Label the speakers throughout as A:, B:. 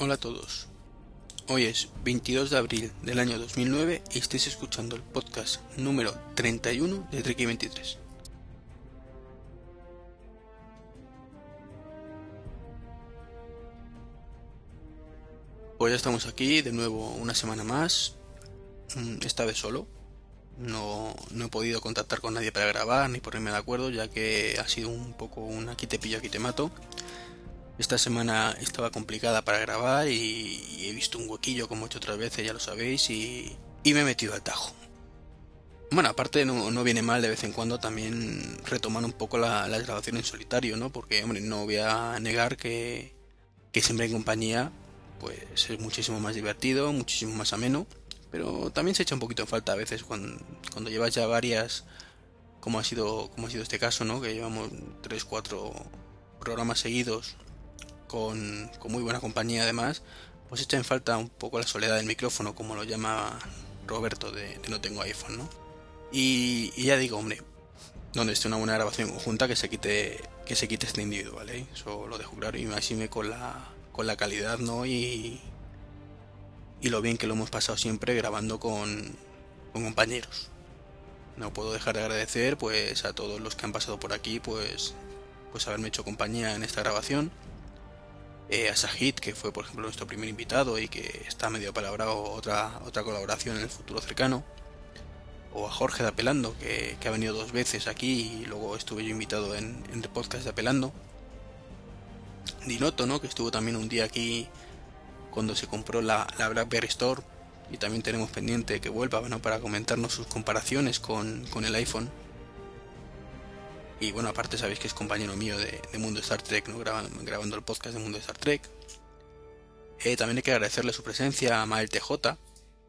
A: Hola a todos. Hoy es 22 de abril del año 2009 y estáis escuchando el podcast número 31 de Treki 23. Pues ya estamos aquí de nuevo una semana más, mm, esta vez solo. No, no he podido contactar con nadie para grabar ni ponerme de acuerdo, ya que ha sido un poco un aquí te pillo, aquí te mato. Esta semana estaba complicada para grabar y, he visto un huequillo como he hecho otras veces, ya lo sabéis, y, me he metido al tajo. Bueno, aparte no, viene mal de vez en cuando también retomar un poco la, la grabación en solitario, ¿no? Porque, hombre, no voy a negar que, que siempre en compañía pues es muchísimo más divertido, muchísimo más ameno, pero también se echa un poquito en falta a veces cuando, cuando llevas ya varias, como ha sido, como ha sido este caso, ¿no? Que llevamos 3, 4 programas seguidos con, muy buena compañía además, pues echa en falta un poco la soledad del micrófono, como lo llama Roberto de, No Tengo iPhone, ¿no? Y, ya digo, hombre, donde esté una buena grabación conjunta que se quite que se quite este individual, ¿vale? Eso lo dejo claro y me con la, con la calidad, ¿no? Y, y lo bien que lo hemos pasado siempre grabando con, con compañeros. No puedo dejar de agradecer pues a todos los que han pasado por aquí pues pues haberme hecho compañía en esta grabación eh, a Sahid, que fue por ejemplo nuestro primer invitado y que está medio palabrado otra, otra colaboración en el futuro cercano, o a Jorge de Apelando, que, ha venido dos veces aquí y luego estuve yo invitado en, el podcast de Apelando. Dinoto, ¿no? que estuvo también un día aquí cuando se compró la, la BlackBerry Store y también tenemos pendiente que vuelva ¿no? para comentarnos sus comparaciones con, con el iPhone y bueno, aparte sabéis que es compañero mío de, Mundo Star Trek, ¿no? grabando, el podcast de Mundo Star Trek. Eh, también hay que agradecerle su presencia a Mael TJ,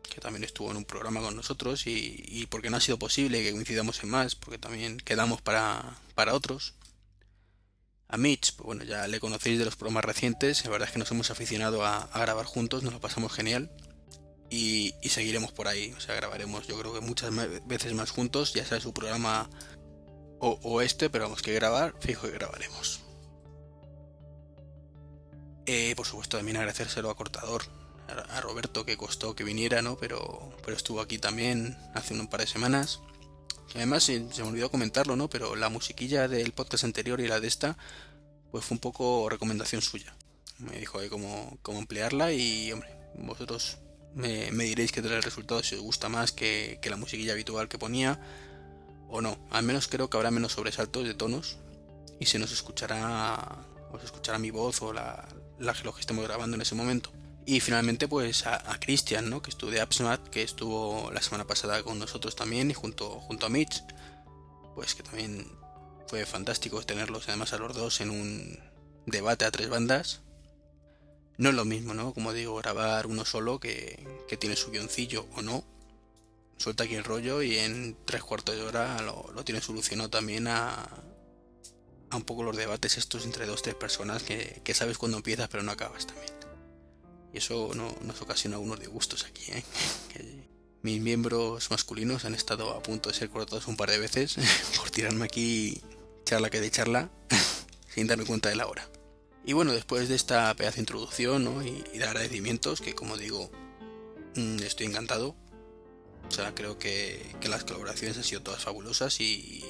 A: que también estuvo en un programa con nosotros y, porque no ha sido posible que coincidamos en más, porque también quedamos para, para otros. A Mitch, pues bueno, ya le conocéis de los programas recientes, la verdad es que nos hemos aficionado a, grabar juntos, nos lo pasamos genial. Y, seguiremos por ahí, o sea, grabaremos yo creo que muchas veces más juntos, ya sea su programa o, este, pero vamos que grabar, fijo que grabaremos. Eh, por supuesto, también agradecérselo a Cortador, a, Roberto, que costó que viniera, ¿no? Pero, pero estuvo aquí también hace un par de semanas. además, se, me olvidó comentarlo, ¿no? Pero la musiquilla del podcast anterior y la de esta, pues fue un poco recomendación suya. Me dijo ahí cómo, cómo emplearla y, hombre, vosotros me, diréis que el resultado si os gusta más que, que la musiquilla habitual que ponía o no. Al menos creo que habrá menos sobresaltos de tonos y se nos escuchará, os escuchará mi voz o la, la lo que estemos grabando en ese momento. Y finalmente pues a, Cristian, ¿no? que estuvo de AppSmart, que estuvo la semana pasada con nosotros también y junto, junto a Mitch, pues que también fue fantástico tenerlos además a los dos en un debate a tres bandas. No es lo mismo, ¿no? Como digo, grabar uno solo que, que tiene su guioncillo o no, suelta aquí el rollo y en tres cuartos de hora lo, lo tiene solucionado también a, a un poco los debates estos entre dos tres personas que, sabes cuándo empiezas pero no acabas también. Y eso no, nos ocasiona algunos disgustos aquí, ¿eh? mis miembros masculinos han estado a punto de ser cortados un par de veces por tirarme aquí charla que de charla sin darme cuenta de la hora. Y bueno, después de esta pedazo introducción y, de agradecimientos, que como digo, mm, estoy encantado, o sea, creo que, las colaboraciones han sido todas fabulosas y,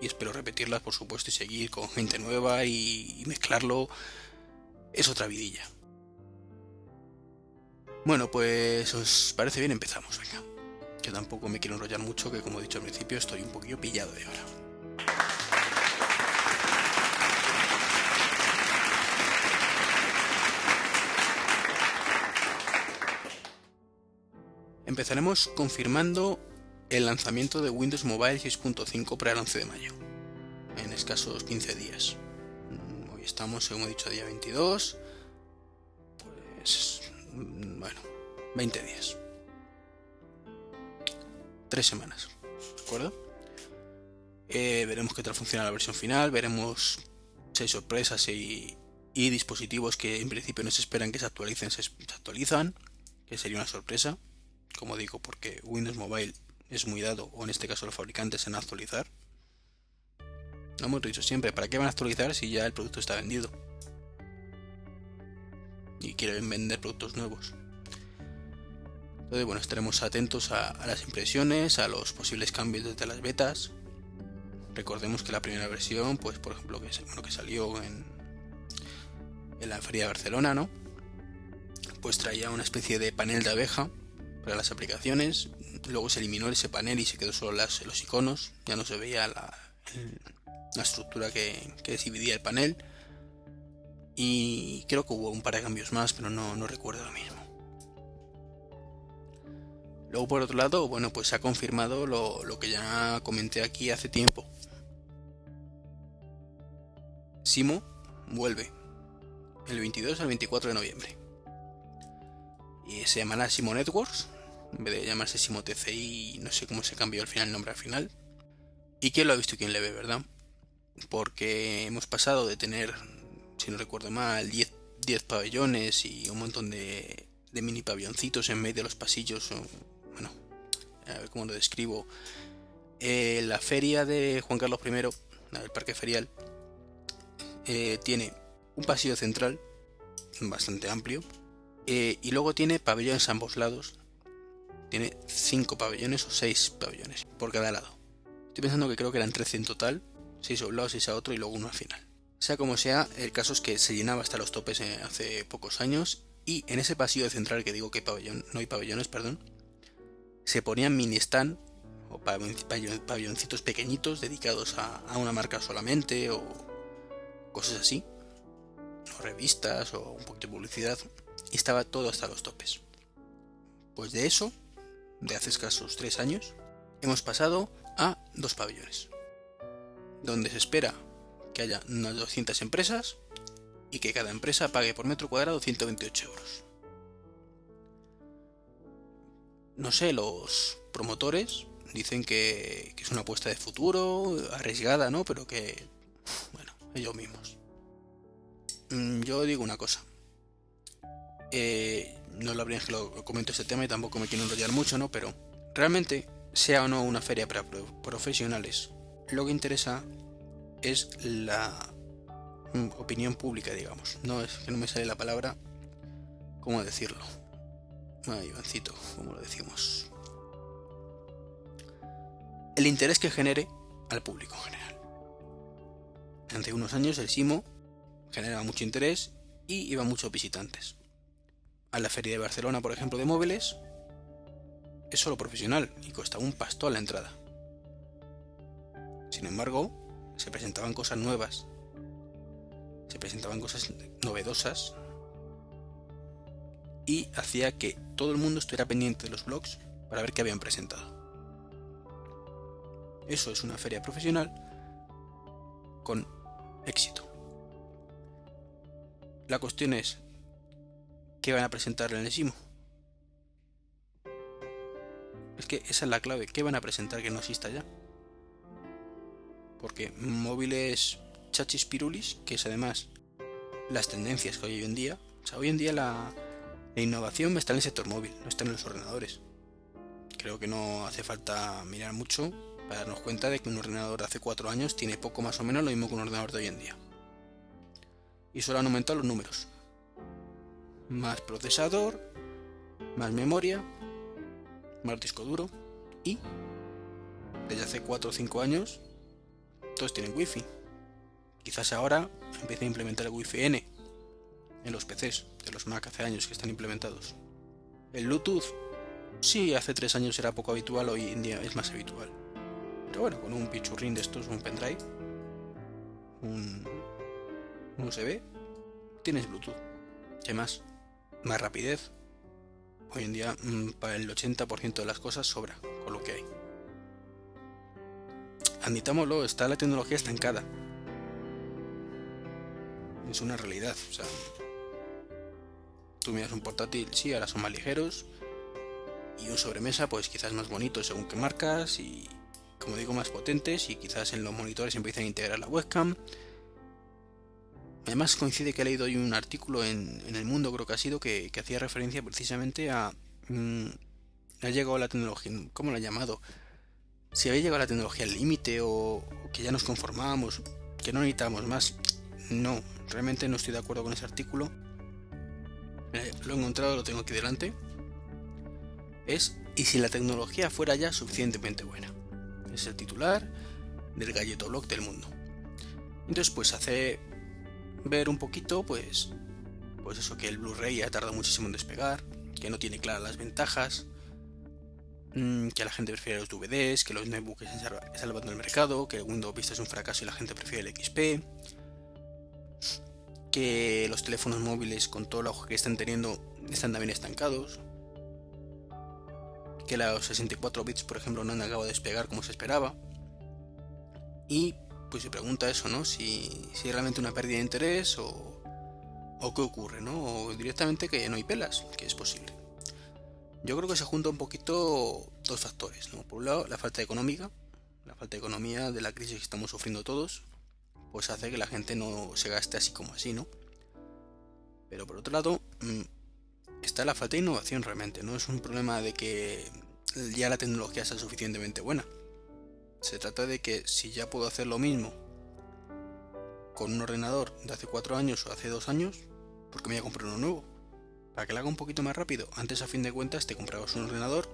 A: espero repetirlas, por supuesto, y seguir con gente nueva y, mezclarlo. Es otra vidilla. Bueno, pues os parece bien, empezamos, venga. Que tampoco me quiero enrollar mucho, que como he dicho al principio, estoy un poquillo pillado de ahora. Empezaremos confirmando el lanzamiento de Windows Mobile 6.5 para el 11 de mayo, en escasos 15 días. Mm, hoy estamos, como he dicho, día 22, pues mm, bueno, 20 días. Tres semanas, ¿de acuerdo? Eh, veremos qué tal funciona la versión final, veremos si hay sorpresas y, dispositivos que en principio no se esperan que se actualicen, se actualizan, que sería una sorpresa como digo, porque Windows Mobile es muy dado, o en este caso los fabricantes, en actualizar. No hemos dicho siempre, ¿para qué van a actualizar si ya el producto está vendido? y quieren vender productos nuevos. Entonces, bueno, estaremos atentos a, las impresiones, a los posibles cambios desde las betas. Recordemos que la primera versión, pues por ejemplo, que, bueno, que salió en, en la Feria de Barcelona, ¿no? Pues traía una especie de panel de abeja para las aplicaciones. Luego se eliminó ese panel y se quedó solo los iconos. Ya no se veía la, la estructura que, que dividía el panel. Y creo que hubo un par de cambios más, pero no, no recuerdo lo mismo. Luego por otro lado, bueno, pues se ha confirmado lo, lo que ya comenté aquí hace tiempo. Simo vuelve el 22 al 24 de noviembre. Y se llamará Simo Networks, en vez de llamarse Simo no sé cómo se cambió al final el nombre al final. Y quién lo ha visto y quién le ve, ¿verdad? Porque hemos pasado de tener si no recuerdo mal, 10, pabellones y un montón de, mini pabelloncitos en medio de los pasillos. Bueno, a ver cómo lo describo. Eh, la feria de Juan Carlos I, el parque ferial, eh, tiene un pasillo central bastante amplio eh, y luego tiene pabellones a ambos lados. Tiene 5 pabellones o 6 pabellones por cada lado. Estoy pensando que creo que eran 13 en total, 6 a un lado, 6 a otro y luego uno al final. Sea como sea, el caso es que se llenaba hasta los topes eh, hace pocos años y en ese pasillo central que digo que pabellón, no hay pabellones, perdón, se ponían mini stand o pabelloncitos pequeñitos dedicados a, una marca solamente o cosas así, o revistas o un poquito de publicidad y estaba todo hasta los topes. Pues de eso, de hace escasos tres años, hemos pasado a dos pabellones, donde se espera que haya unas 200 empresas y que cada empresa pague por metro cuadrado 128 euros. No sé, los promotores dicen que, es una apuesta de futuro, arriesgada, ¿no? Pero que, bueno, ellos mismos. Mm, yo digo una cosa. Eh, no lo habría que comento este tema y tampoco me quiero enrollar mucho, ¿no? Pero realmente, sea o no una feria para profesionales, lo que interesa es la mm, opinión pública, digamos. No es que no me sale la palabra. ¿Cómo decirlo? Ay, Ivancito, ¿cómo lo decimos? El interés que genere al público en general. Hace unos años el Simo generaba mucho interés y iba muchos visitantes. A la feria de Barcelona, por ejemplo, de móviles, es solo profesional y cuesta un pasto a la entrada. Sin embargo, se presentaban cosas nuevas, se presentaban cosas novedosas y hacía que todo el mundo estuviera pendiente de los blogs para ver qué habían presentado. Eso es una feria profesional con éxito. La cuestión es, ¿qué van a presentar en el SIMO? Es que esa es la clave, ¿qué van a presentar que no exista ya? porque móviles chachis pirulis, que es además las tendencias que hay hoy en día, o sea, hoy en día la, innovación está en el sector móvil, no está en los ordenadores. Creo que no hace falta mirar mucho para darnos cuenta de que un ordenador de hace 4 años tiene poco más o menos lo mismo que un ordenador de hoy en día. Y solo han aumentado los números. Más procesador, más memoria, más disco duro y desde hace 4 o 5 años todos tienen wifi. Quizás ahora empiece a implementar el wifi N en los PCs de los Mac hace años que están implementados. El Bluetooth, sí, hace tres años era poco habitual, hoy en día es más habitual. Pero bueno, con un pichurrín de estos, un pendrive, un, USB, tienes Bluetooth. ¿Qué más? Más rapidez. Hoy en día, mm, para el 80% de las cosas sobra con lo que hay admitámoslo, está la tecnología estancada. Es una realidad. O sea, tú miras un portátil, sí, ahora son más ligeros. Y un sobremesa, pues quizás más bonito según qué marcas. Y como digo, más potentes. Y quizás en los monitores empiezan a integrar la webcam. Además coincide que he leído hoy un artículo en, el mundo, creo que ha sido, que, hacía referencia precisamente a... Mm, ha llegado la tecnología, ¿cómo lo ha llamado? si había llegado la tecnología al límite o, que ya nos conformábamos, que no necesitábamos más. No, realmente no estoy de acuerdo con ese artículo. lo he encontrado, lo tengo aquí delante. Es ¿Y si la tecnología fuera ya suficientemente buena? Es el titular del galleto blog del mundo. Entonces, pues hace ver un poquito, pues, pues eso, que el Blu-ray ha tardado muchísimo en despegar, que no tiene claras las ventajas, mm, que la gente prefiere los DVDs, que los netbooks están salvando el mercado, que el Windows Vista es un fracaso y la gente prefiere el XP, que los teléfonos móviles con todo el auge que están teniendo están también estancados, que los 64 bits, por ejemplo, no han acabado de despegar como se esperaba. Y pues se pregunta eso, ¿no? Si, si es realmente una pérdida de interés o, o qué ocurre, ¿no? O directamente que no hay pelas, que es posible. Yo creo que se junta un poquito dos factores, ¿no? Por un lado, la falta económica, la falta de economía de la crisis que estamos sufriendo todos, pues hace que la gente no se gaste así como así, ¿no? Pero por otro lado, mm, está la falta de innovación realmente, no es un problema de que ya la tecnología sea suficientemente buena. Se trata de que si ya puedo hacer lo mismo con un ordenador de hace cuatro años o hace dos años, ¿por qué me voy a comprar uno nuevo? Para que lo haga un poquito más rápido. Antes a fin de cuentas te comprabas un ordenador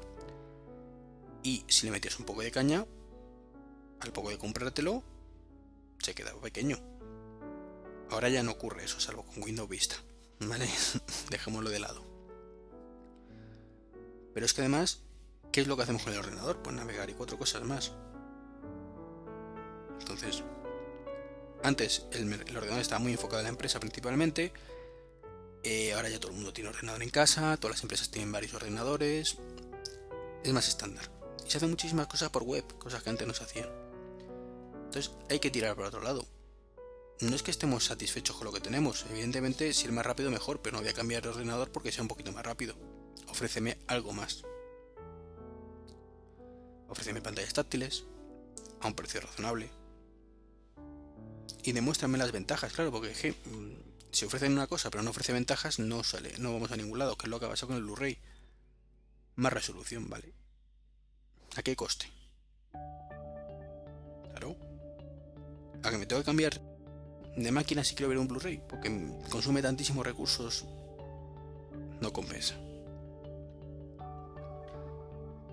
A: y si le metías un poco de caña, al poco de comprártelo, se quedaba pequeño. Ahora ya no ocurre eso, salvo con Windows Vista. ¿Vale? Dejémoslo de lado. Pero es que además, ¿qué es lo que hacemos con el ordenador? Pues navegar y cuatro cosas más. Entonces, antes el, ordenador estaba muy enfocado en la empresa principalmente. Eh, ahora ya todo el mundo tiene ordenador en casa, todas las empresas tienen varios ordenadores. Es más estándar. Y se hacen muchísimas cosas por web, cosas que antes no se hacían. Entonces hay que tirar por otro lado. No es que estemos satisfechos con lo que tenemos, evidentemente si es más rápido mejor, pero no voy a cambiar el ordenador porque sea un poquito más rápido. Ofréceme algo más. Ofréceme pantallas táctiles, a un precio razonable. Y demuéstrame las ventajas, claro, porque mm, si ofrecen una cosa pero no ofrece ventajas, no sale, no vamos a ningún lado, que es lo que ha pasado con el Blu-ray. Más resolución, ¿vale? ¿A qué coste? Claro a que me tengo que cambiar de máquina si quiero ver un Blu-ray, porque consume tantísimos recursos, no compensa.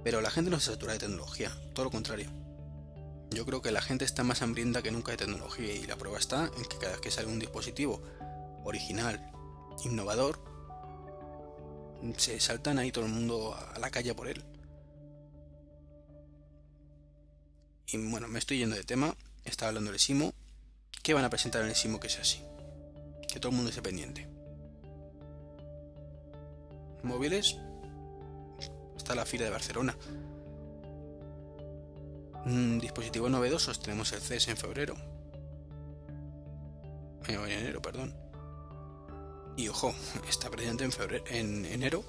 A: Pero la gente no se satura de tecnología, todo lo contrario. Yo creo que la gente está más hambrienta que nunca de tecnología y la prueba está en que cada vez que sale un dispositivo original, innovador, se saltan ahí todo el mundo a la calle por él. Y bueno, me estoy yendo de tema, estaba hablando del Simo. ¿Qué van a presentar en el Simo que sea así? Que todo el mundo esté pendiente. Móviles. Está la fila de Barcelona. Mm, dispositivos novedosos. Tenemos el CES en febrero. Eh, en enero, perdón. Y ojo, está presente en febrero, en enero.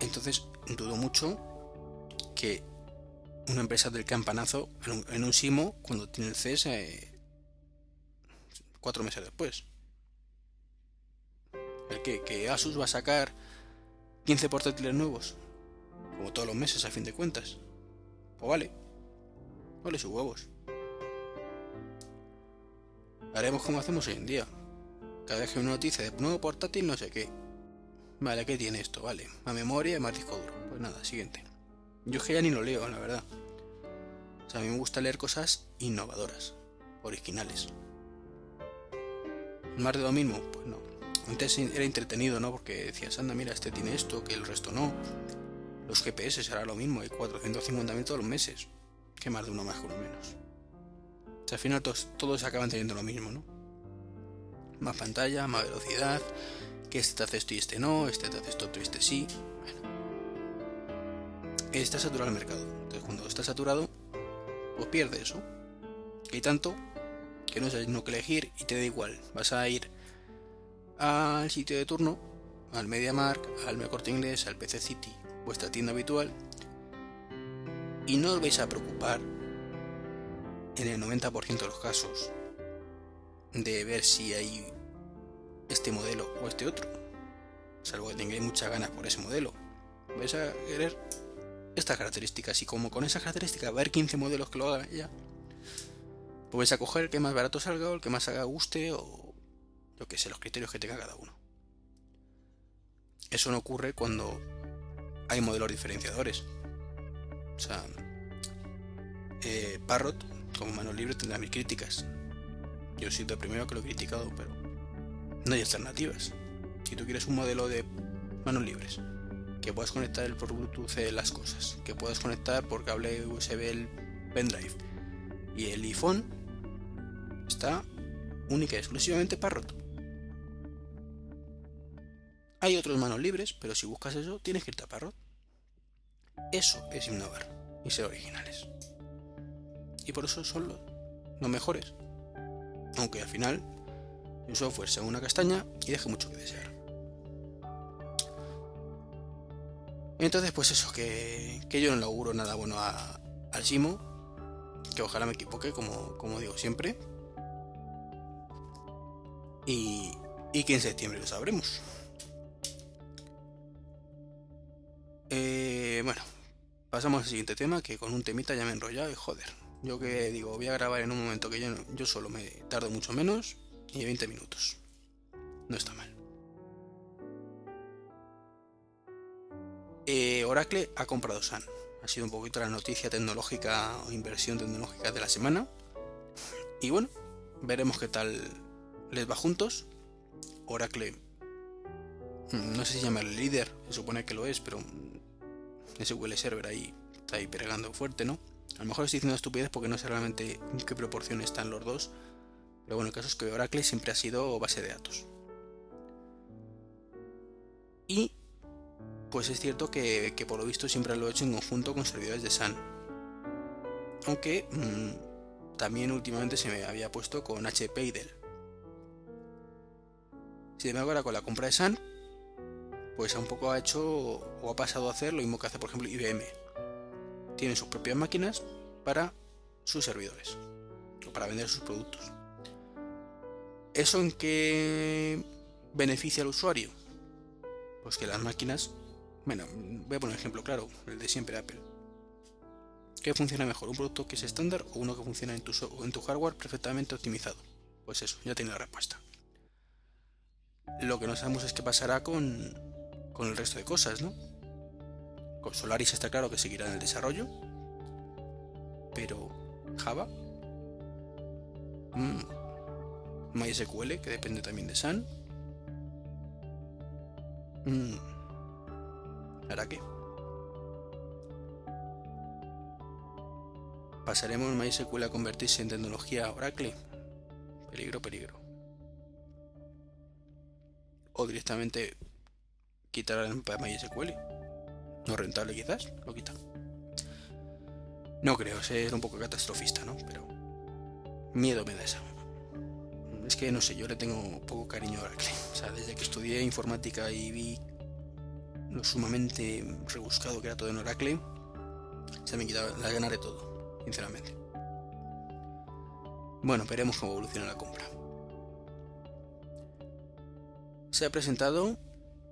A: Entonces dudo mucho que una empresa del campanazo en un, simo cuando tiene el CES eh, cuatro meses después. El que, que Asus va a sacar 15 portátiles nuevos, como todos los meses a fin de cuentas. Pues vale, vale sus huevos. Haremos como hacemos hoy en día. Cada vez que una noticia de nuevo portátil, no sé qué. Vale, ¿qué tiene esto? Vale, más memoria y más disco duro. Pues nada, siguiente. Yo es que ya ni lo leo, la verdad. O sea, a mí me gusta leer cosas innovadoras, originales. ¿Más de lo mismo? Pues no. Antes era entretenido, ¿no? Porque decías, anda, mira, este tiene esto, que el resto no. Los GPS será lo mismo, hay 450.000 todos los meses. Que más de uno más que uno menos. O sea, al final todos, todos acaban teniendo lo mismo, ¿no? Más pantalla, más velocidad, que este te hace esto y este no, este te hace esto y este sí está saturado el mercado. Entonces, cuando está saturado, pues pierde eso. hay tanto que no sabes no que elegir y te da igual. Vas a ir al sitio de turno, al MediaMark, al Corte Inglés, al PC City, vuestra tienda habitual, y no os vais a preocupar en el 90% de los casos de ver si hay este modelo o este otro, salvo que tengáis muchas ganas por ese modelo. Vais a querer estas características y como con esas características va a haber 15 modelos que lo hagan ya, pues a coger el que más barato salga o el que más haga guste o yo que sé, los criterios que tenga cada uno. eso no ocurre cuando hay modelos diferenciadores. O sea, eh, Parrot como mano libre tendrá mil críticas. Yo sido el primero que lo he criticado, pero no hay alternativas. Si tú quieres un modelo de manos libres, que puedas conectar el por Bluetooth las cosas, que puedas conectar por cable USB el pendrive y el iPhone, está única y exclusivamente Parrot. Hay otros manos libres, pero si buscas eso, tienes que irte a Parrot. Eso es innovar y ser originales. Y por eso son los, mejores. Aunque al final un software sea una castaña y deje mucho que desear. Entonces, pues eso, que, yo no le auguro nada bueno a, al Simo, que ojalá me equivoque, como, como digo siempre. Y, y que en septiembre lo sabremos. Eh, bueno, pasamos al siguiente tema, que con un temita ya me he enrollado y joder. Yo que digo, voy a grabar en un momento que yo, yo solo me tardo mucho menos y 20 minutos. No está mal. Eh, Oracle ha comprado Sun. Ha sido un poquito la noticia tecnológica o inversión tecnológica de la semana. Y bueno, veremos qué tal les va juntos. Oracle, mm, no sé si llamarle líder, se supone que lo es, pero SQL Server ahí está ahí pegando fuerte, ¿no? A lo mejor estoy diciendo estupidez porque no sé realmente en qué proporción están los dos. Pero bueno, el caso es que Oracle siempre ha sido base de datos. Y pues es cierto que, por lo visto siempre lo he hecho en conjunto con servidores de SAN. Aunque mm, también últimamente se me había puesto con HP y Dell. Sin embargo, ahora con la compra de SAN, pues un poco ha hecho o ha pasado a hacer lo mismo que hace por ejemplo IBM. Tienen sus propias máquinas para sus servidores o para vender sus productos. ¿Eso en qué beneficia al usuario? Pues que las máquinas, bueno, voy a poner un ejemplo claro, el de siempre Apple. ¿Qué funciona mejor? ¿Un producto que es estándar o uno que funciona en tu, en tu hardware perfectamente optimizado? Pues eso, ya tiene la respuesta. Lo que no sabemos es qué pasará con, con el resto de cosas, ¿no? Con Solaris está claro que seguirá en el desarrollo, pero Java, mm, MySQL, que depende también de Sun, mm, ¿hará qué? ¿Pasaremos MySQL a convertirse en tecnología Oracle? Peligro, peligro. O directamente quitar el MySQL. No rentable quizás, lo quita. No creo, ser un poco catastrofista, ¿no? Pero miedo me da eso. Es que no sé, yo le tengo poco cariño a Oracle. O sea, desde que estudié informática y vi lo sumamente rebuscado que era todo en Oracle, se me quitaba la ganas de todo, sinceramente. Bueno, veremos cómo evoluciona la compra. Se ha presentado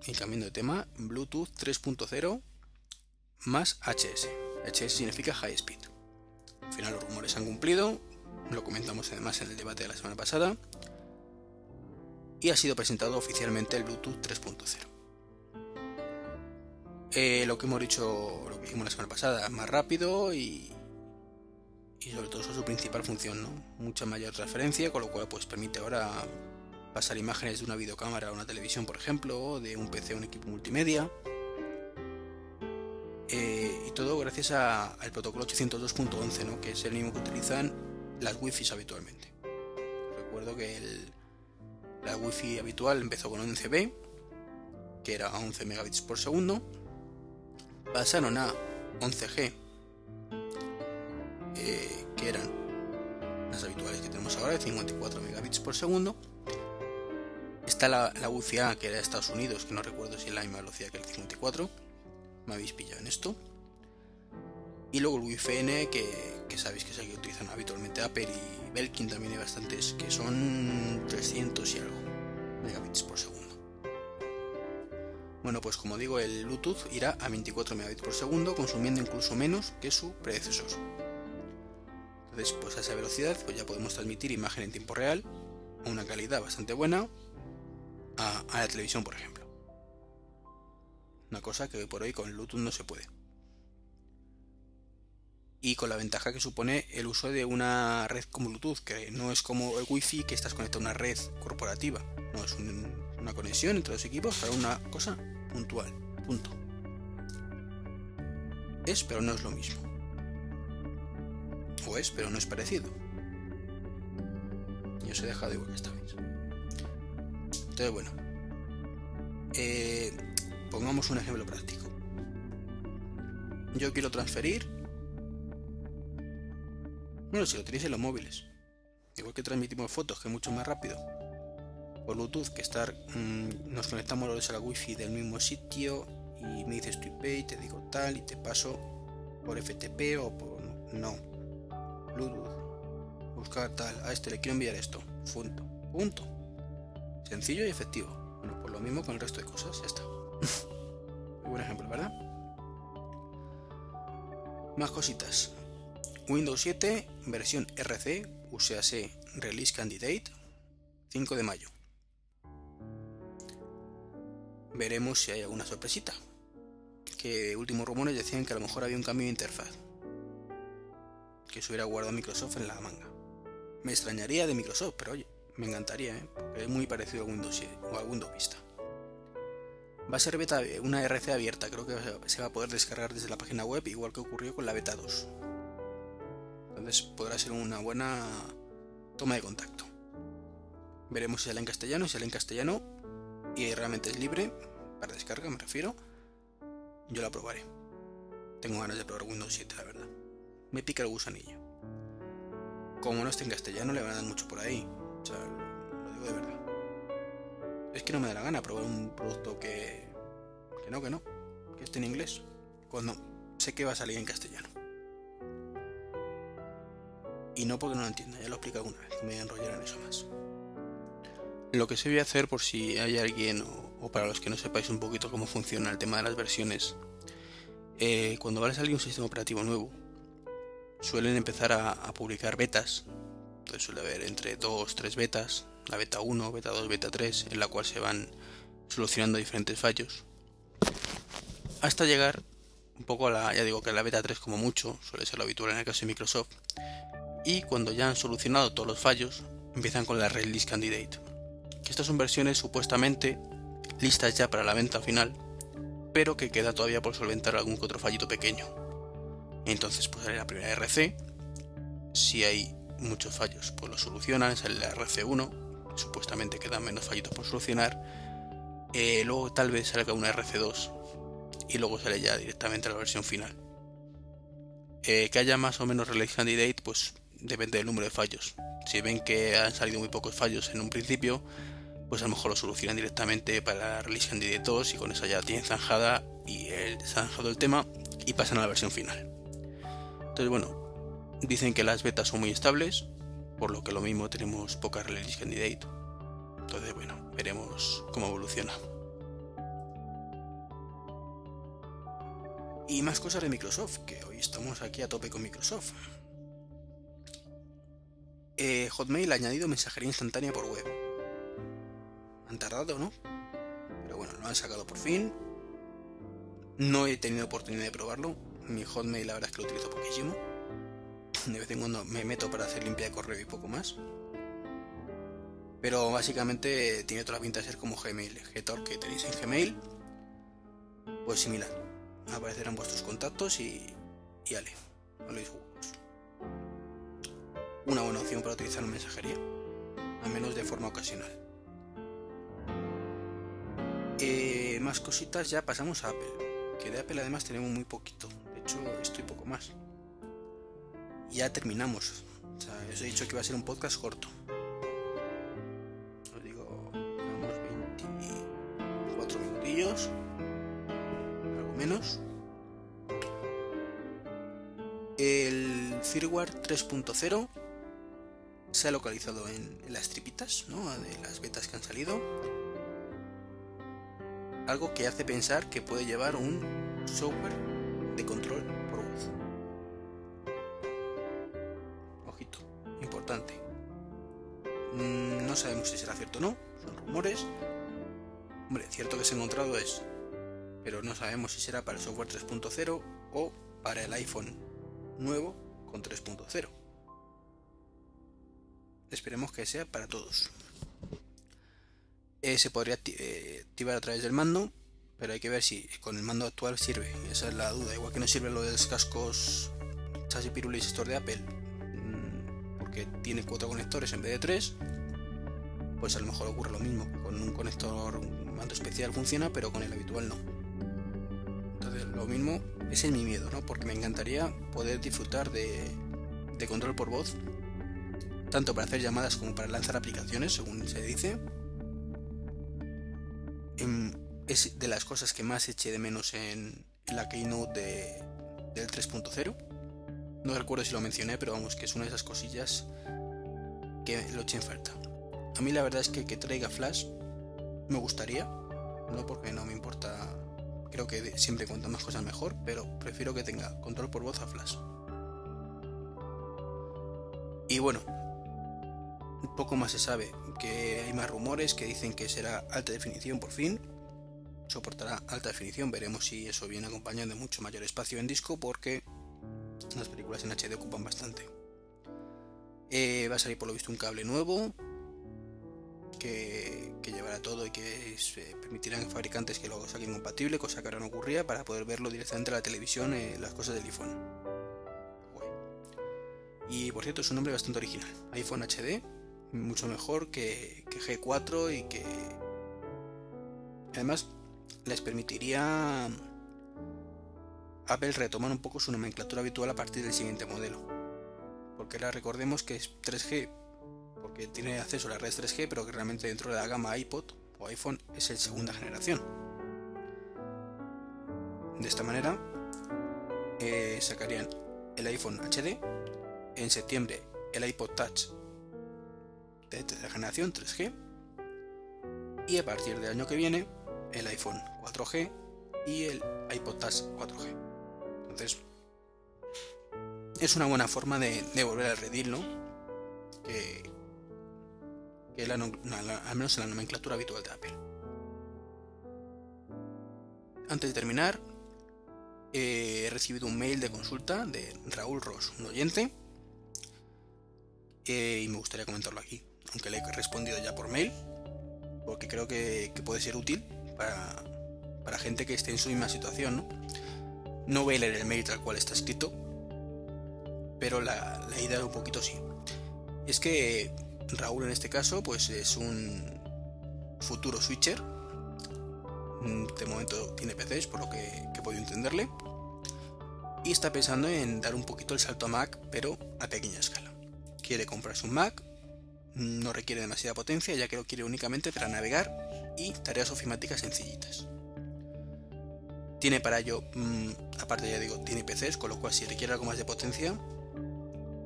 A: y cambiando de tema, Bluetooth 3.0 más HS. HS significa High Speed. Al final los rumores han cumplido, lo comentamos además en el debate de la semana pasada, y ha sido presentado oficialmente el Bluetooth 3.0. Eh, lo que hemos dicho, lo que dijimos la semana pasada, más rápido y, y sobre todo su principal función, ¿no? Mucha mayor transferencia, con lo cual pues permite ahora pasar imágenes de una videocámara a una televisión, por ejemplo, o de un PC a un equipo multimedia. Eh, y todo gracias al protocolo 802.11, ¿no? que es el mismo que utilizan las Wi-Fi habitualmente. Recuerdo que el, la Wi-Fi habitual empezó con 11B, que era 11 megabits por segundo. Pasaron a 11G, eh, que eran las habituales que tenemos ahora, de 54 megabits por segundo Está la, la Wi-Fi A, que era de Estados Unidos, que no recuerdo si es la misma velocidad que el 54. Me habéis pillado en esto. Y luego el Wi-Fi N, que, que sabéis que es el que utilizan habitualmente Apple y Belkin, también hay bastantes, que son 300 y algo megabits por segundo. Bueno, pues como digo, el Bluetooth irá a 24 megabits por segundo, consumiendo incluso menos que su predecesor. Entonces, pues a esa velocidad pues ya podemos transmitir imagen en tiempo real, a una calidad bastante buena, a, la televisión, por ejemplo. Una cosa que hoy por hoy con Bluetooth no se puede. Y con la ventaja que supone el uso de una red como Bluetooth, que no es como el Wi-Fi que estás conectado a una red corporativa. No, es una conexión entre los equipos para una cosa puntual. Punto. Es, pero no es lo mismo. O es, pero no es parecido. Yo os he dejado igual esta vez. Entonces, bueno. Eh, pongamos un ejemplo práctico. Yo quiero transferir. Bueno, si lo tenéis en los móviles. Igual que transmitimos fotos, que es mucho más rápido. Por Bluetooth, que estar. Mm, nos conectamos los a la wifi del mismo sitio. Y me dices tu IP y te digo tal. Y te paso por FTP o por. No. Bluetooth. Buscar tal. A este le quiero enviar esto. Punto. Punto. Sencillo y efectivo. Bueno, pues lo mismo con el resto de cosas. Ya está. Muy buen ejemplo, ¿verdad? Más cositas. Windows 7, versión RC, USAC Release Candidate, 5 de mayo. Veremos si hay alguna sorpresita. Que últimos rumores decían que a lo mejor había un cambio de interfaz. Que se hubiera guardado Microsoft en la manga. Me extrañaría de Microsoft, pero oye, me encantaría, ¿eh? porque es muy parecido a Windows 7 o a Windows Vista. Va a ser beta, una RC abierta, creo que se va a poder descargar desde la página web, igual que ocurrió con la beta 2. Entonces podrá ser una buena toma de contacto. Veremos si sale en castellano, si sale en castellano y realmente es libre para descarga, me refiero. Yo la probaré. Tengo ganas de probar Windows 7, la verdad. Me pica el gusanillo. Como no esté en castellano, le van a dar mucho por ahí. O sea, lo digo de verdad. Es que no me da la gana probar un producto que. que no, que no. Que esté en inglés. Cuando sé que va a salir en castellano. Y no porque no lo entienda, ya lo he explicado alguna vez, me voy a enrollar en eso más. Lo que se voy a hacer por si hay alguien o, para los que no sepáis un poquito cómo funciona el tema de las versiones, eh, cuando va a salir un sistema operativo nuevo, suelen empezar a, a publicar betas, suele haber entre 2, 3 betas, la beta 1, beta 2, beta 3, en la cual se van solucionando diferentes fallos, hasta llegar un poco a la, ya digo que la beta 3 como mucho, suele ser lo habitual en el caso de Microsoft, y cuando ya han solucionado todos los fallos, empiezan con la Release Candidate. Que estas son versiones supuestamente listas ya para la venta final, pero que queda todavía por solventar algún otro fallito pequeño. Entonces pues sale la primera RC, si hay muchos fallos pues lo solucionan, sale la RC1, supuestamente quedan menos fallitos por solucionar, eh, luego tal vez salga una RC2 y luego sale ya directamente la versión final. Eh, que haya más o menos Release Candidate, pues depende del número de fallos. Si ven que han salido muy pocos fallos en un principio, pues a lo mejor lo solucionan directamente para la Release Candidate 2 y con eso ya tienen zanjada y el, zanjado el tema y pasan a la versión final. Entonces, bueno, dicen que las betas son muy estables, por lo que lo mismo tenemos poca Release Candidate. Entonces, bueno, veremos cómo evoluciona. Y más cosas de Microsoft, que hoy estamos aquí a tope con Microsoft. Eh, Hotmail ha añadido mensajería instantánea por web. Han tardado, ¿no? Pero bueno, lo han sacado por fin. No he tenido oportunidad de probarlo. Mi Hotmail la verdad es que lo utilizo poquísimo. De vez en cuando me meto para hacer limpia de correo y poco más. Pero básicamente tiene toda la pinta de ser como Gmail. Getor que tenéis en Gmail. Pues similar. Aparecerán vuestros contactos y. y ale. No una buena opción para utilizar una mensajería, al menos de forma ocasional. Eh, más cositas, ya pasamos a Apple, que de Apple además tenemos muy poquito, de hecho estoy poco más. Ya terminamos, os he dicho que iba a ser un podcast corto. Os digo, vamos 24 minutillos, algo menos. El firmware 3.0 se ha localizado en, las tripitas, ¿no? De las betas que han salido. Algo que hace pensar que puede llevar un software de control sabemos si será cierto o no, son rumores. Hombre, cierto que se ha encontrado es pero no sabemos si será para el software 3.0 o para el iPhone nuevo con 3.0. Esperemos que sea para todos. Eh, se podría eh, activar a través del mando, pero hay que ver si con el mando actual sirve. Esa es la duda. Igual que no sirve lo de los cascos Chassis Pirulis Store de Apple, mm, porque tiene cuatro conectores en vez de tres, pues a lo mejor ocurre lo mismo. Con un conector mando especial funciona, pero con el habitual no. Entonces, lo mismo, ese es mi miedo, ¿no? Porque me encantaría poder disfrutar de, de control por voz, tanto para hacer llamadas como para lanzar aplicaciones, según se dice. Em, es de las cosas que más eché de menos en, la keynote de, del 3.0. No recuerdo si lo mencioné, pero vamos, que es una de esas cosillas que lo eché en falta. A mí la verdad es que que traiga Flash me gustaría, no porque no me importa, creo que siempre cuanto más cosas mejor, pero prefiero que tenga control por voz a Flash. Y bueno, poco más se sabe, que hay más rumores que dicen que será alta definición por fin, soportará alta definición, veremos si eso viene acompañado de mucho mayor espacio en disco porque las películas en HD ocupan bastante. Eh, va a salir por lo visto un cable nuevo, que, llevará todo y que se permitirán fabricantes que lo saquen compatible, cosa que ahora no ocurría, para poder verlo directamente en la televisión, en las cosas del iPhone. Y por cierto, es un nombre bastante original. iPhone HD, mucho mejor que, G4 y que además les permitiría Apple retomar un poco su nomenclatura habitual a partir del siguiente modelo. Porque ahora recordemos que es 3G porque tiene acceso a las redes 3G, pero que realmente dentro de la gama iPod o iPhone es el segunda generación. De esta manera, eh, sacarían el iPhone HD, en septiembre el iPod Touch de tercera generación 3G, y a partir del año que viene el iPhone 4G y el iPod Touch 4G. Entonces, es una buena forma de, volver a redil, ¿no? Que, que al menos en la nomenclatura habitual de Apple. Antes de terminar, he recibido un mail de consulta de Raúl Ross, un oyente, y me gustaría comentarlo aquí, aunque le he respondido ya por mail, porque creo que, puede ser útil para, para, gente que esté en su misma situación. ¿no? no voy a leer el mail tal cual está escrito, pero la, la idea es un poquito así. Es que Raúl en este caso pues es un futuro switcher. Mm, de momento tiene PCs por lo que, podido entenderle. Y está pensando en dar un poquito el salto a Mac, pero a pequeña escala. Quiere comprarse un Mac, no requiere demasiada potencia, ya que lo quiere únicamente para navegar y tareas ofimáticas sencillitas. Tiene para ello, mm, aparte ya digo, tiene PCs, con lo cual si requiere algo más de potencia,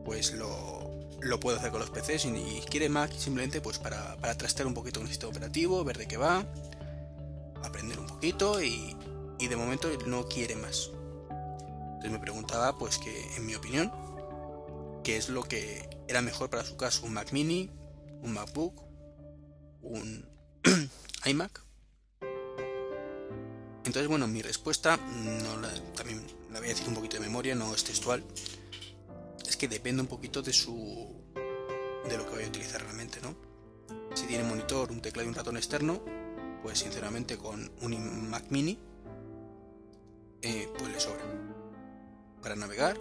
A: pues lo, lo puedo hacer con los PCs y, quiere Mac simplemente pues para, para trastear un poquito el sistema operativo, ver de qué va, aprender un poquito y, y de momento no quiere más. Entonces me preguntaba pues que en mi opinión, qué es lo que era mejor para su caso, un Mac mini, un MacBook, un iMac. Entonces bueno, mi respuesta, no también la voy a decir un poquito de memoria, no es textual que depende un poquito de su de lo que voy a utilizar realmente, ¿no? Si tiene monitor, un teclado y un ratón externo, pues sinceramente con un Mac Mini, eh, pues le sobra. Para navegar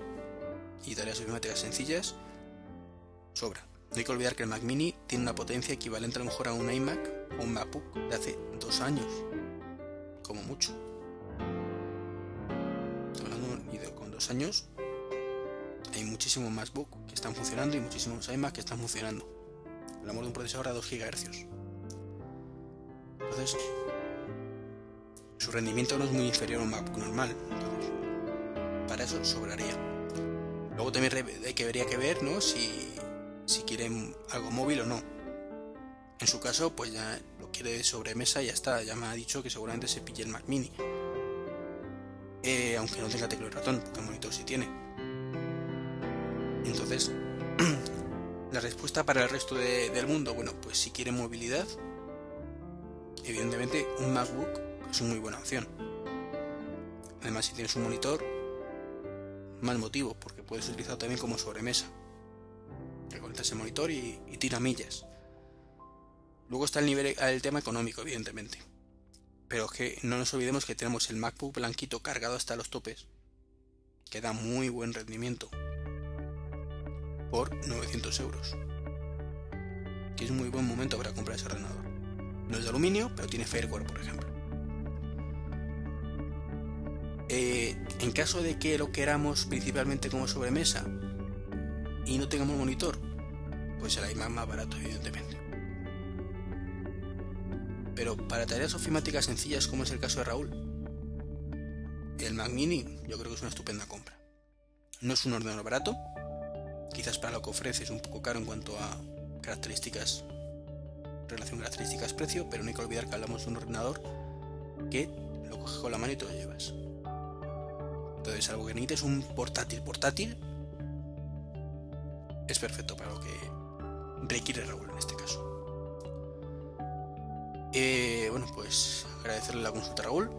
A: y tareas informáticas sencillas, sobra. No hay que olvidar que el Mac Mini tiene una potencia equivalente a lo mejor a un iMac o un MacBook de hace dos años, como mucho. hablando con dos años, hay muchísimos MacBook que están funcionando y muchísimos iMac que están funcionando. Hablamos de un procesador a 2 GHz. Entonces, su rendimiento no es muy inferior a un MacBook normal. Para eso sobraría. Luego también hay que, habría que ver ¿no? si, si quieren algo móvil o no. En su caso, pues ya lo quiere de sobremesa y ya está. Ya me ha dicho que seguramente se pille el Mac Mini. Eh, aunque no tenga teclado y ratón, porque el monitor sí tiene. Entonces, la respuesta para el resto del mundo, bueno, pues si quiere movilidad, evidentemente un MacBook es una muy buena opción. Además, si tienes un monitor, más motivo, porque puedes utilizarlo también como sobremesa. Te conectas el monitor y, tira millas. Luego está el, nivel, el tema económico, evidentemente. Pero que no nos olvidemos que tenemos el MacBook blanquito cargado hasta los topes, que da muy buen rendimiento, por 900 euros. Que es un muy buen momento para comprar ese ordenador. No es de aluminio, pero tiene fireware, por ejemplo. Eh, en caso de que lo queramos principalmente como sobremesa y no tengamos monitor, pues será más, más barato, evidentemente. Pero para tareas ofimáticas sencillas, como es el caso de Raúl, el Mac Mini yo creo que es una estupenda compra. No es un ordenador barato, quizás para lo que ofrece es un poco caro en cuanto a características, relación características-precio, pero no hay que olvidar que hablamos de un ordenador que lo coges con la mano y te lo llevas. Entonces, algo que necesites un portátil portátil es perfecto para lo que requiere Raúl en este caso. Eh, bueno, pues agradecerle la consulta a Raúl.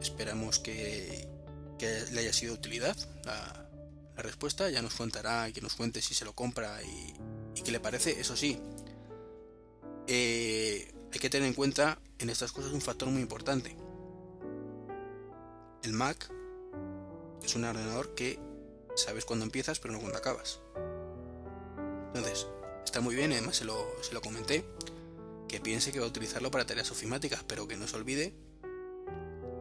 A: Esperamos que, le haya sido de utilidad respuesta. Ya nos contará y que nos cuente si se lo compra y, qué le parece. Eso sí, eh, hay que tener en cuenta en estas cosas un factor muy importante. El Mac es un ordenador que sabes cuándo empiezas pero no cuándo acabas. Entonces, está muy bien, además se lo, se lo comenté, que piense que va a utilizarlo para tareas ofimáticas, pero que no se olvide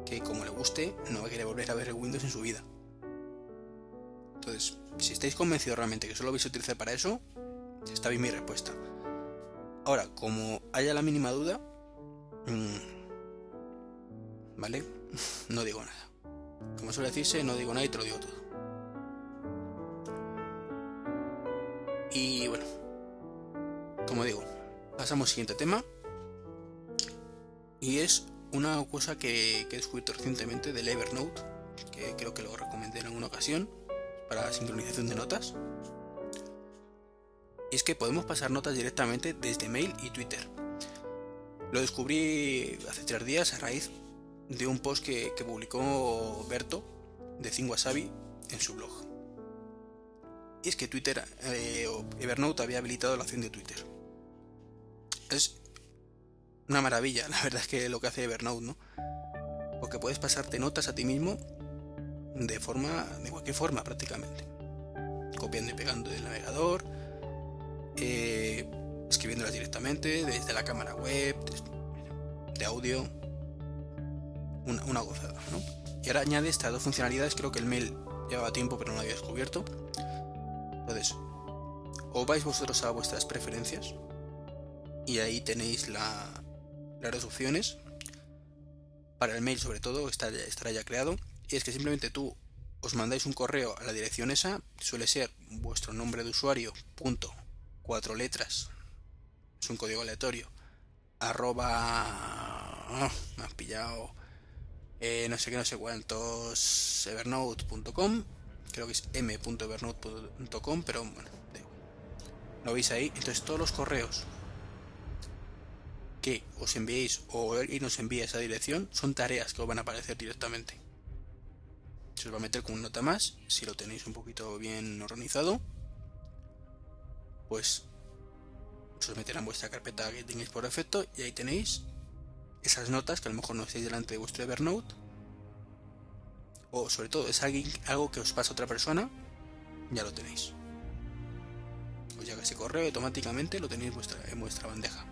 A: que como le guste, no va a querer volver a ver el Windows en su vida. Entonces, si estáis convencidos realmente que solo vais a utilizar para eso, está bien mi respuesta. Ahora, como haya la mínima duda, mmm, ¿vale? No digo nada. Como suele decirse, no digo nada y te lo digo todo. Y bueno, como digo, pasamos al siguiente tema. Y es una cosa que, he descubierto recientemente del Evernote, que creo que lo recomendé en alguna ocasión, para sincronización de notas. Y es que podemos pasar notas directamente desde mail y Twitter. Lo descubrí hace tres días a raíz de un post que, publicó Berto de Think en su blog. Y es que Twitter, eh, Evernote había habilitado la opción de Twitter. Es una maravilla, la verdad es que lo que hace Evernote, ¿no? Porque puedes pasarte notas a ti mismo de forma, de cualquier forma prácticamente. Copiando y pegando del navegador, eh, escribiéndolas directamente desde la cámara web, de audio una, gozada, ¿no? Y ahora añade estas dos funcionalidades, creo que el mail llevaba tiempo pero no lo había descubierto. Entonces, o vais vosotros a vuestras preferencias y ahí tenéis la, las dos opciones. Para el mail sobre todo estará, estará ya creado. Y es que simplemente tú os mandáis un correo a la dirección esa, suele ser vuestro nombre de usuario, punto, cuatro letras, es un código aleatorio, arroba... Ah, me has pillado eh, no sé qué, no sé cuántos, evernote.com, creo que es m.evernote.com, pero bueno, lo veis ahí. Entonces todos los correos que os enviéis o y nos envía esa dirección son tareas que os van a aparecer directamente. Se os va a meter con una nota más, si lo tenéis un poquito bien organizado, pues os meterá en vuestra carpeta que tenéis por defecto y ahí tenéis esas notas que a lo mejor no estáis delante de vuestro Evernote. O sobre todo es algo que os pasa a otra persona, ya lo tenéis. Os llega ese correo automáticamente lo tenéis en vuestra bandeja.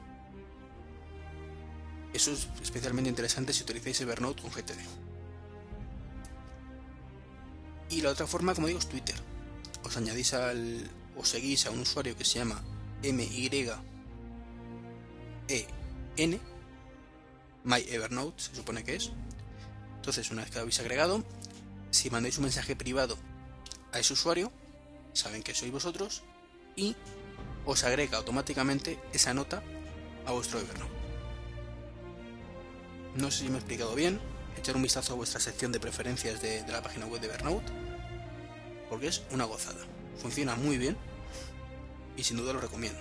A: Eso es especialmente interesante si utilizáis Evernote con GTD. Y la otra forma, como digo, es Twitter. Os añadís al. o seguís a un usuario que se llama MYEN My Evernote, se supone que es. Entonces, una vez que habéis agregado, si mandáis un mensaje privado a ese usuario, saben que sois vosotros y os agrega automáticamente esa nota a vuestro Evernote. No sé si me he explicado bien, echar un vistazo a vuestra sección de preferencias de, la página web de Evernote, porque es una gozada. Funciona muy bien y sin duda lo recomiendo.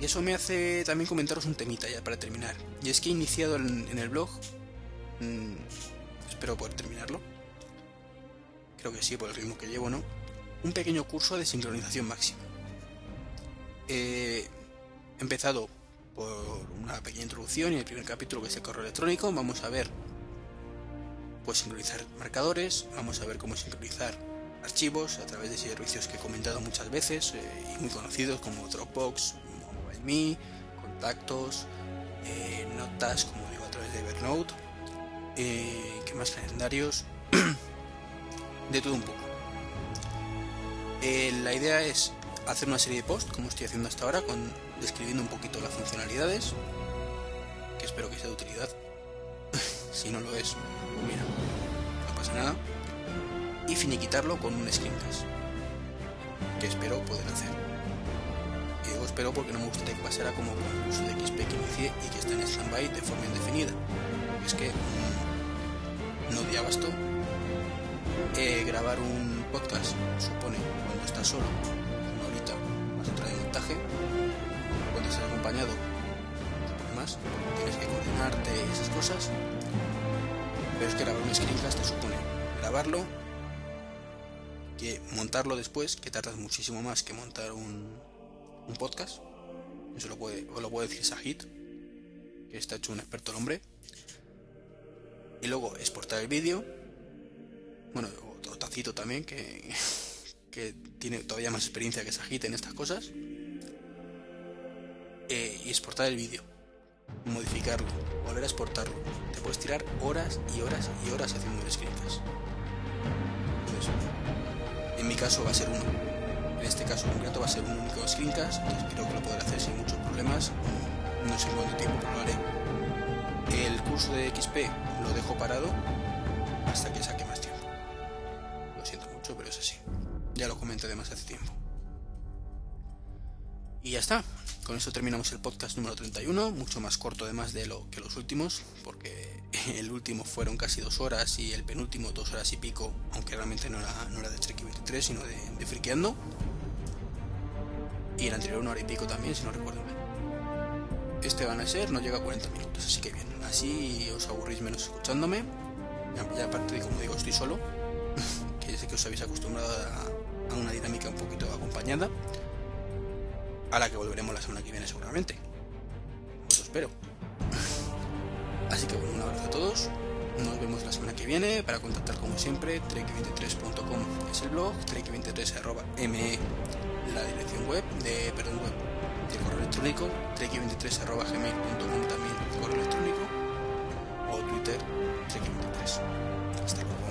A: Y eso me hace también comentaros un temita ya para terminar. Y es que he iniciado en, el blog mm, espero poder terminarlo. Creo que sí, por el ritmo que llevo, ¿no? Un pequeño curso de sincronización máxima. he empezado por una pequeña introducción y el primer capítulo que es el correo electrónico. Vamos a ver pues sincronizar marcadores, vamos a ver cómo sincronizar archivos a través de servicios que he comentado muchas veces eh, y muy conocidos como Dropbox, MobileMe, contactos, eh, notas, como digo, a través de Evernote, eh, más calendarios, de todo un poco. la idea es hacer una serie de posts, como estoy haciendo hasta ahora, con, describiendo un poquito las funcionalidades, que espero que sea de utilidad. si no lo es, mira, no pasa nada. Y finiquitarlo con un screencast, que espero poder hacer. Y digo espero porque no me gustaría que pasara como con el curso de XP que inicié y que está en stand-by de forma indefinida. Es que mm, no di abasto. Eh, grabar un podcast supone cuando estás solo otra de montaje, cuando estás acompañado, más, tienes que coordinarte y esas cosas. Pero es que grabar un screencast te supone grabarlo, que montarlo después, que tardas muchísimo más que montar un, un podcast. Eso lo puede, lo puede decir Sahit, que está hecho un experto el hombre. Y luego exportar el vídeo. Bueno, o Tacito también, que que tiene todavía más experiencia que Sajit en estas cosas, eh, y exportar el vídeo, modificarlo, volver a exportarlo. Te puedes tirar horas y horas y horas haciendo screencast. en mi caso va a ser uno. En este caso concreto va a ser un único screencast, entonces creo que lo podré hacer sin muchos problemas. No sé cuánto tiempo, pero lo haré. El curso de XP lo dejo parado hasta que saque más tiempo. Lo siento mucho, pero es así. Ya lo comenté además hace tiempo. Y ya está. Con eso terminamos el podcast número 31, mucho más corto además de lo que los últimos, porque el último fueron casi dos horas y el penúltimo dos horas y pico, aunque realmente no era, no era de Trek 23, sino de, de Friqueando. Y el anterior una hora y pico también, si no recuerdo bien. Este van a ser, no llega a 40 minutos, así que bien. Así os aburrís menos escuchándome. Ya aparte de como digo, estoy solo, que sé que os habéis acostumbrado a, a una dinámica un poquito acompañada, a la que volveremos la semana que viene seguramente. Os espero. Así que bueno, un abrazo a todos. Nos vemos la semana que viene. Para contactar como siempre, trek23.com es el blog, trek23.me la dirección web de perdón web de correo electrónico, trek23.gmail.com también correo electrónico o Twitter trek23. Hasta luego.